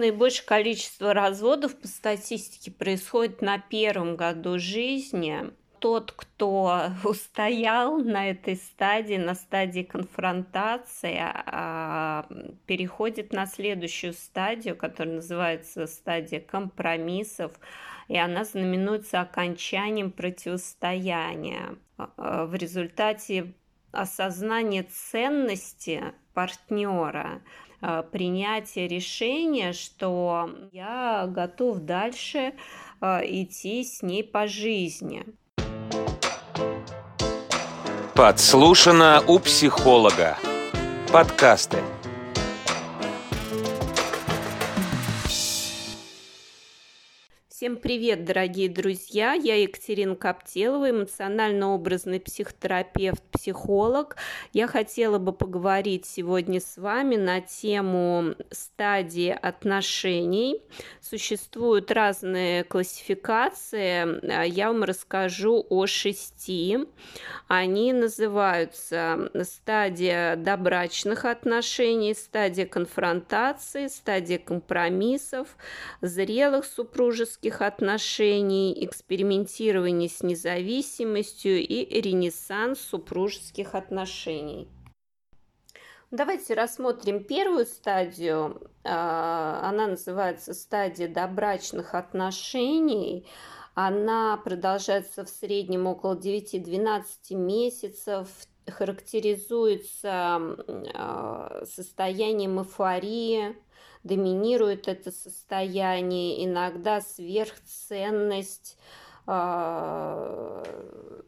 Наибольшее количество разводов по статистике происходит на первом году жизни. Тот, кто устоял на этой стадии, на стадии конфронтации, а, переходит на следующую стадию, которая называется стадия компромиссов, и она знаменуется окончанием противостояния. А, в результате осознания ценности партнера – принятие решения, что я готов дальше э, идти с ней по жизни. Подслушано у психолога. Подкасты. Всем привет, дорогие друзья! Я Екатерина Коптелова, эмоционально-образный психотерапевт, психолог. Я хотела бы поговорить сегодня с вами на тему стадии отношений. Существуют разные классификации. Я вам расскажу о шести. Они называются стадия добрачных отношений, стадия конфронтации, стадия компромиссов, зрелых супружеских дружеских отношений, экспериментирование с независимостью и ренессанс супружеских отношений. Давайте рассмотрим первую стадию. А, она называется стадия добрачных отношений. Она продолжается в среднем около 9-12 месяцев, характеризуется а, состоянием эйфории, доминирует это состояние, иногда сверхценность э,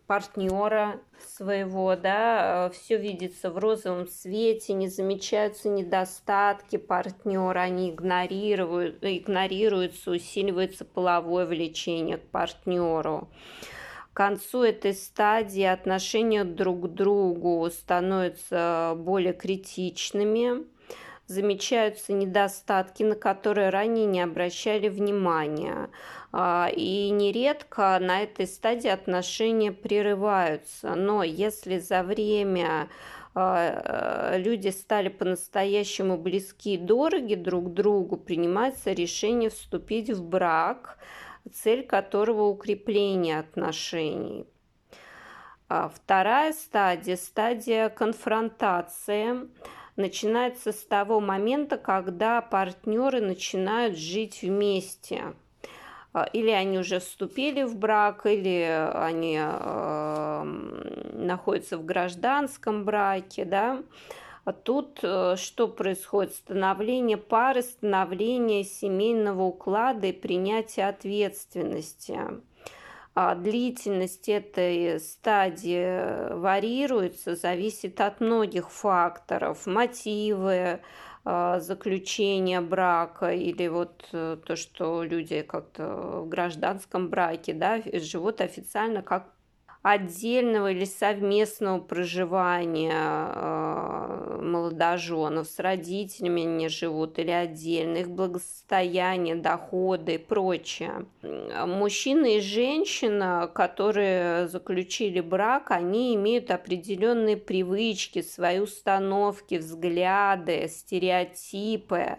партнера своего, да, все видится в розовом свете, не замечаются недостатки партнера, они игнорируют, игнорируются, усиливается половое влечение к партнеру. К концу этой стадии отношения друг к другу становятся более критичными, замечаются недостатки, на которые ранее не обращали внимания. А, и нередко на этой стадии отношения прерываются. Но если за время а, люди стали по-настоящему близки и дороги друг другу, принимается решение вступить в брак, цель которого укрепление отношений. А вторая стадия – стадия конфронтации – начинается с того момента, когда партнеры начинают жить вместе. А, или они уже вступили в брак, или они э, находятся в гражданском браке, да. А тут э, что происходит? Становление пары, становление семейного уклада и принятие ответственности. А длительность этой стадии варьируется, зависит от многих факторов, мотивы, а, заключения брака или вот э, то, что люди как-то в гражданском браке да, живут официально как отдельного или совместного проживания э, молодоженов с родителями они живут или отдельно, их благосостояние, доходы и прочее. Мужчина и женщина, которые заключили брак, они имеют определенные привычки, свои установки, взгляды, стереотипы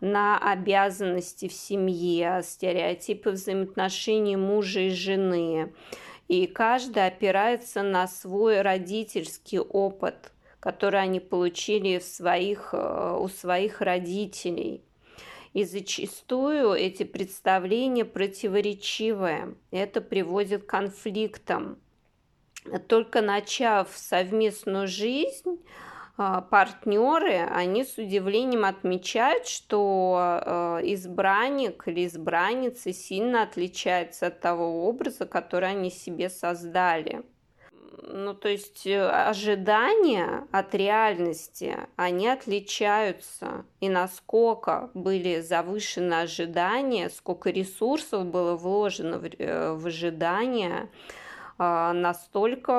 на обязанности в семье, стереотипы взаимоотношений мужа и жены и каждый опирается на свой родительский опыт, который они получили в своих, э, у своих родителей. И зачастую эти представления противоречивые. Это приводит к конфликтам. Только начав совместную жизнь, партнеры, они с удивлением отмечают, что э, избранник или избранница сильно отличается от того образа, который они себе создали. Ну, то есть э, ожидания от реальности, они отличаются. И насколько были завышены ожидания, сколько ресурсов было вложено в, э, в ожидания, а, настолько,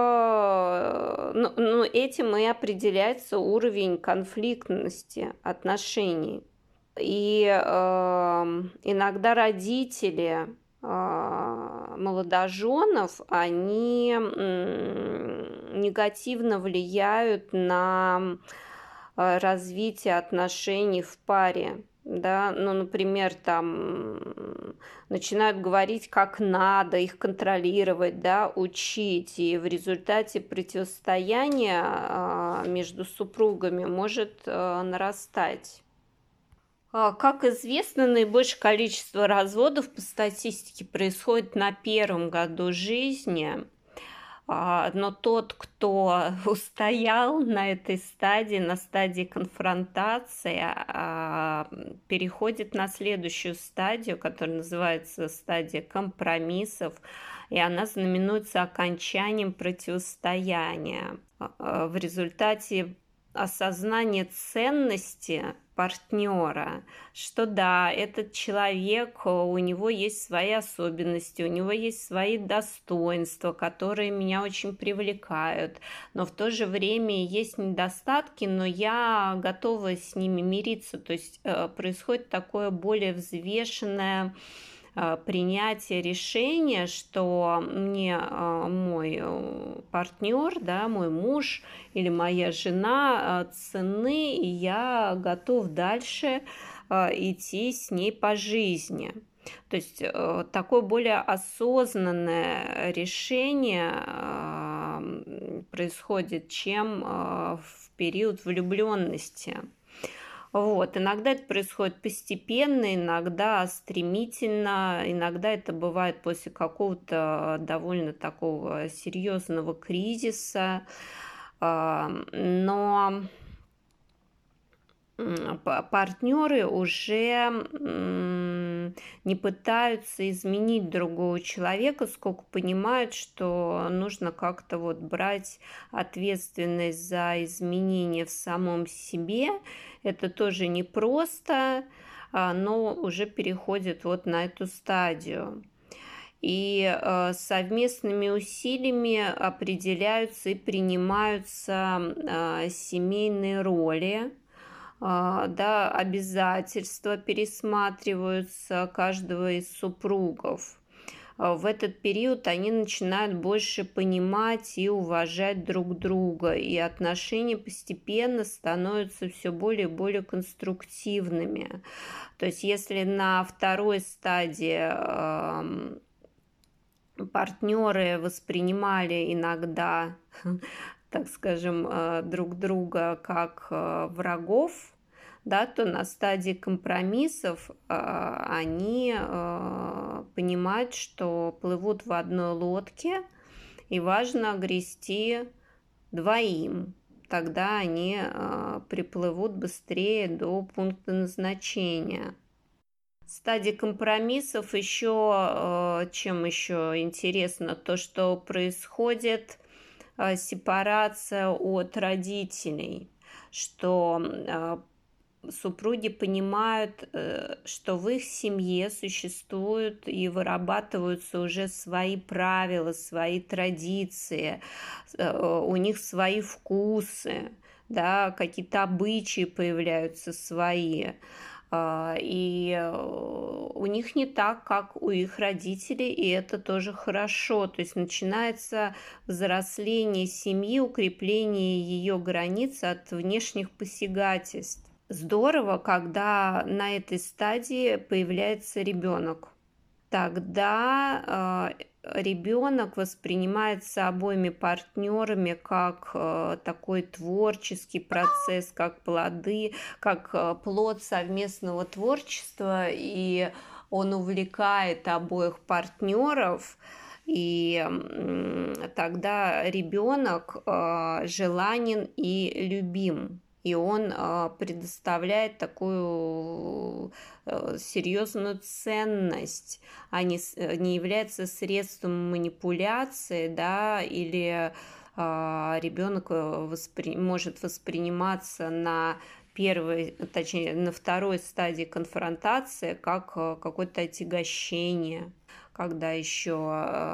ну, ну, этим и определяется уровень конфликтности отношений. И э, иногда родители э, молодоженов, они э, негативно влияют на развитие отношений в паре. Да, ну, например, там начинают говорить, как надо их контролировать, да, учить, и в результате противостояния а, между супругами может а, нарастать. А, как известно, наибольшее количество разводов по статистике происходит на первом году жизни. А, но тот, кто устоял на этой стадии, на стадии конфронтации, а, переходит на следующую стадию, которая называется стадия компромиссов, и она знаменуется окончанием противостояния. А, в результате осознания ценности партнера, что да, этот человек, у него есть свои особенности, у него есть свои достоинства, которые меня очень привлекают, но в то же время есть недостатки, но я готова с ними мириться, то есть э, происходит такое более взвешенное принятие решения, что мне э, мой э, партнер, да, мой муж или моя жена ценны, и я готов дальше идти с ней по жизни. То есть такое более осознанное решение происходит, чем в период влюбленности. Вот. Иногда это происходит постепенно, иногда стремительно, иногда это бывает после какого-то довольно такого серьезного кризиса. А, но партнеры уже не пытаются изменить другого человека, сколько понимают, что нужно как-то вот брать ответственность за изменения в самом себе. Это тоже непросто, а, но уже переходит вот на эту стадию и а, совместными усилиями определяются и принимаются а, семейные роли, да, обязательства пересматриваются каждого из супругов. А, в этот период они начинают больше понимать и уважать друг друга, и отношения постепенно становятся все более и более конструктивными. То есть если на второй стадии партнеры воспринимали иногда, так скажем, а, друг друга как врагов, да, то на стадии компромиссов э, они э, понимают, что плывут в одной лодке, и важно грести двоим. Тогда они э, приплывут быстрее до пункта назначения. Стадия компромиссов еще, чем еще интересно, то, что происходит сепарация от родителей, что супруги понимают, э, что в их семье существуют и вырабатываются уже свои правила, свои традиции, э, у них свои вкусы, да, какие-то обычаи появляются свои. А, и э, у них не так, как у их родителей, и это тоже хорошо. То есть начинается взросление семьи, укрепление ее границ от внешних посягательств здорово, когда на этой стадии появляется ребенок. Тогда э, ребенок воспринимается обоими партнерами как э, такой творческий процесс, как плоды, как э, плод совместного творчества, и он увлекает обоих партнеров. И тогда ребенок желанен и любим и он а, предоставляет такую э, серьезную ценность, а не, э, не является средством манипуляции, да, или а, ребенок э, воспри... может восприниматься на первой, точнее, на второй стадии конфронтации как какое-то отягощение когда еще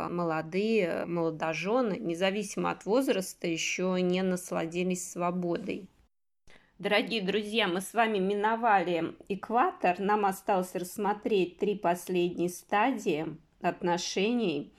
молодые, молодожены, независимо от возраста, еще не насладились свободой. Дорогие друзья, мы с вами миновали экватор. Нам осталось рассмотреть три последние стадии отношений.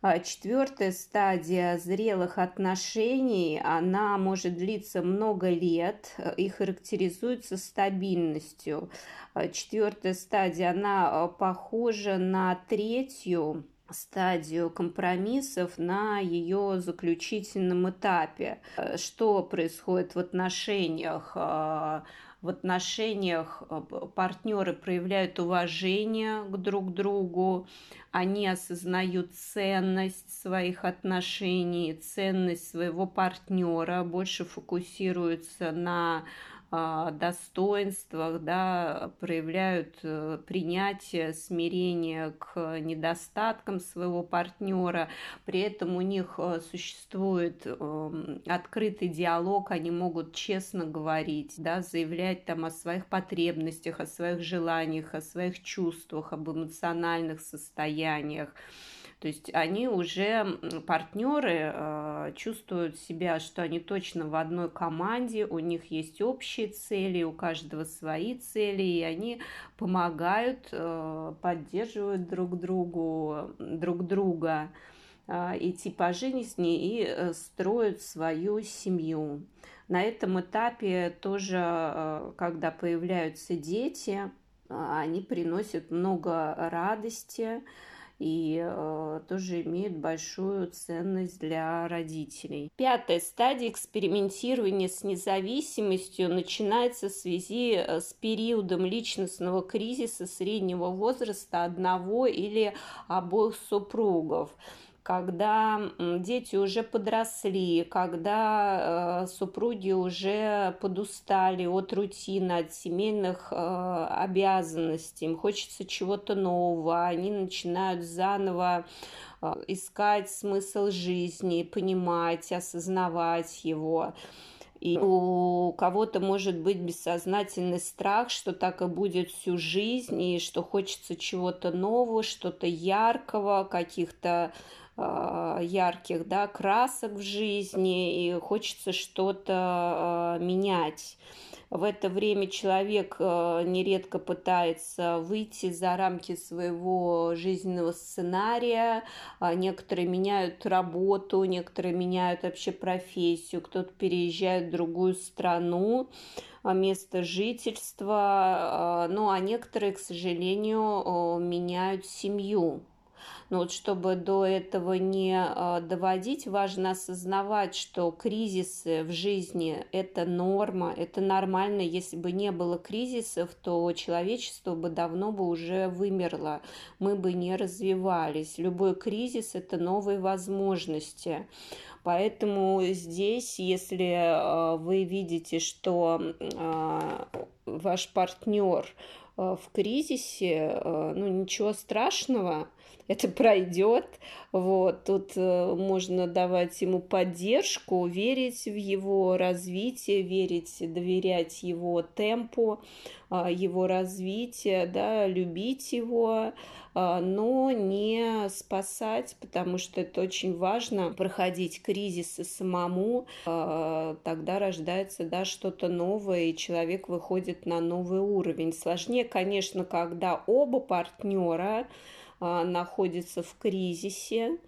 А четвертая стадия зрелых отношений, она может длиться много лет и характеризуется стабильностью. А четвертая стадия, она э, похожа на третью стадию компромиссов на ее заключительном этапе. Э, что происходит в отношениях? в отношениях э, партнеры проявляют уважение к друг другу, они осознают ценность своих отношений, ценность своего партнера, больше фокусируются на достоинствах, да, проявляют э, принятие, смирение к недостаткам своего партнера. При этом у них э, существует эм, открытый диалог, они могут честно говорить, да, заявлять там о своих потребностях, о своих желаниях, о своих чувствах, об эмоциональных состояниях. То есть они уже партнеры э, чувствуют себя, что они точно в одной команде, у них есть общие цели, у каждого свои цели, и они помогают, э, поддерживают друг другу, друг друга э, идти по жизни и э, строят свою семью. На этом этапе тоже, когда появляются дети, они приносят много радости, и э, тоже имеют большую ценность для родителей. Пятая стадия экспериментирования с независимостью начинается в связи э, с периодом личностного кризиса среднего возраста одного или обоих супругов когда дети уже подросли, когда э, супруги уже подустали от рутины, от семейных э, обязанностей, им хочется чего-то нового, они начинают заново э, искать смысл жизни, понимать, осознавать его. И у кого-то может быть бессознательный страх, что так и будет всю жизнь, и что хочется чего-то нового, что-то яркого, каких-то ярких да, красок в жизни, и хочется что-то а, менять. В это время человек а, нередко пытается выйти за рамки своего жизненного сценария. Некоторые меняют работу, некоторые меняют вообще профессию, кто-то переезжает в другую страну место жительства, ну а некоторые, к сожалению, меняют семью. Но вот чтобы до этого не а, доводить, важно осознавать, что кризисы в жизни – это норма, это нормально. Если бы не было кризисов, то человечество бы давно бы уже вымерло, мы бы не развивались. Любой кризис – это новые возможности. Поэтому здесь, если а, вы видите, что а, ваш партнер в кризисе, ну ничего страшного, это пройдет. Вот, тут э, можно давать ему поддержку, верить в его развитие, верить, доверять его темпу, а, его развития, да, любить его, а, но не спасать, потому что это очень важно, проходить кризисы самому, а, тогда рождается да, что-то новое, и человек выходит на новый уровень. Сложнее, конечно, когда оба партнера находится в кризисе.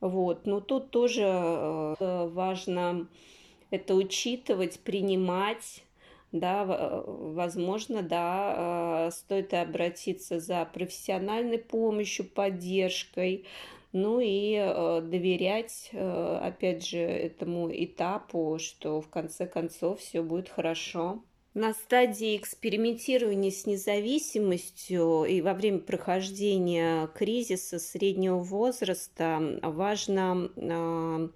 Вот. Но тут тоже э, важно это учитывать, принимать. Да, возможно, да, э, стоит обратиться за профессиональной помощью, поддержкой, ну и э, доверять, опять же, этому этапу, что в конце концов все будет хорошо. На стадии экспериментирования с независимостью и во время прохождения кризиса среднего возраста важно а,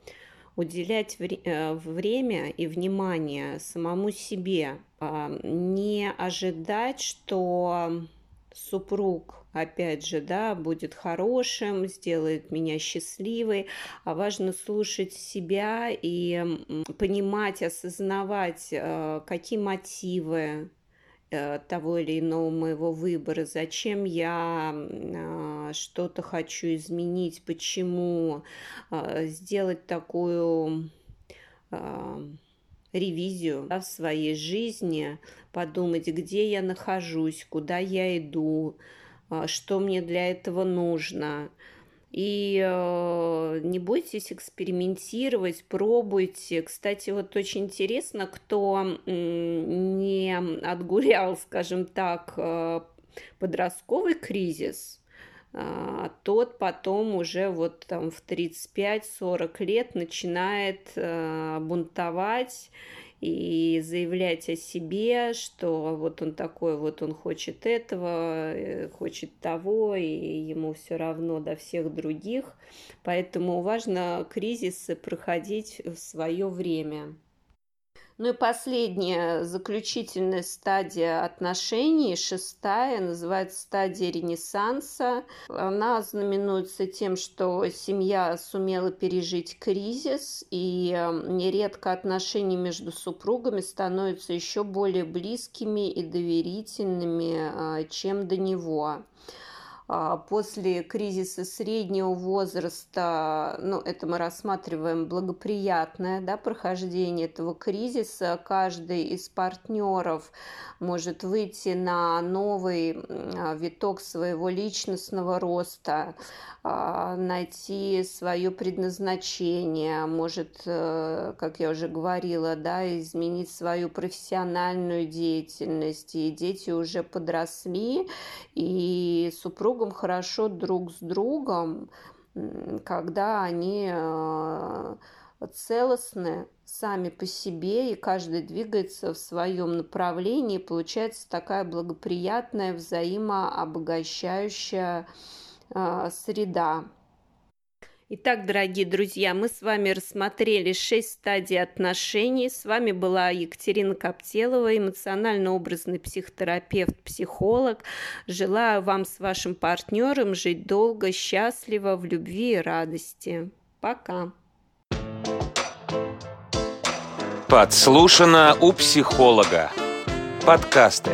уделять э, время и внимание самому себе, а, не ожидать, что супруг опять же, да, будет хорошим, сделает меня счастливой, а важно слушать себя и понимать, осознавать, э, какие мотивы э, того или иного моего выбора, зачем я э, что-то хочу изменить, почему, сделать такую ревизию да, в своей жизни, подумать, где я нахожусь, куда я иду, а, что мне для этого нужно. И э, не бойтесь экспериментировать, пробуйте. Кстати, вот очень интересно, кто не отгулял, скажем так, э, подростковый кризис, тот потом уже вот там в 35-40 лет начинает э, бунтовать и заявлять о себе, что вот он такой, вот он хочет этого, э, хочет того, и ему все равно до всех других. Поэтому важно кризисы проходить в свое время. Ну и последняя, заключительная стадия отношений, шестая, называется стадия Ренессанса. Она знаменуется тем, что семья сумела пережить кризис, и эм, нередко отношения между супругами становятся еще более близкими и доверительными, э, чем до него. А, после кризиса среднего возраста, ну, это мы рассматриваем благоприятное да, прохождение этого кризиса. Каждый из партнеров может выйти на новый а, виток своего личностного роста, а, найти свое предназначение, может, э, как я уже говорила, да, изменить свою профессиональную деятельность. И дети уже подросли, и супругам хорошо друг с другом, когда они э, целостны сами по себе, и каждый двигается в своем направлении, получается такая благоприятная, взаимообогащающая а, среда. Итак, дорогие друзья, мы с вами рассмотрели шесть стадий отношений. С вами была Екатерина Коптелова, эмоционально-образный психотерапевт, психолог. Желаю вам с вашим партнером жить долго, счастливо, в любви и радости. Пока. Подслушано у психолога. Подкасты.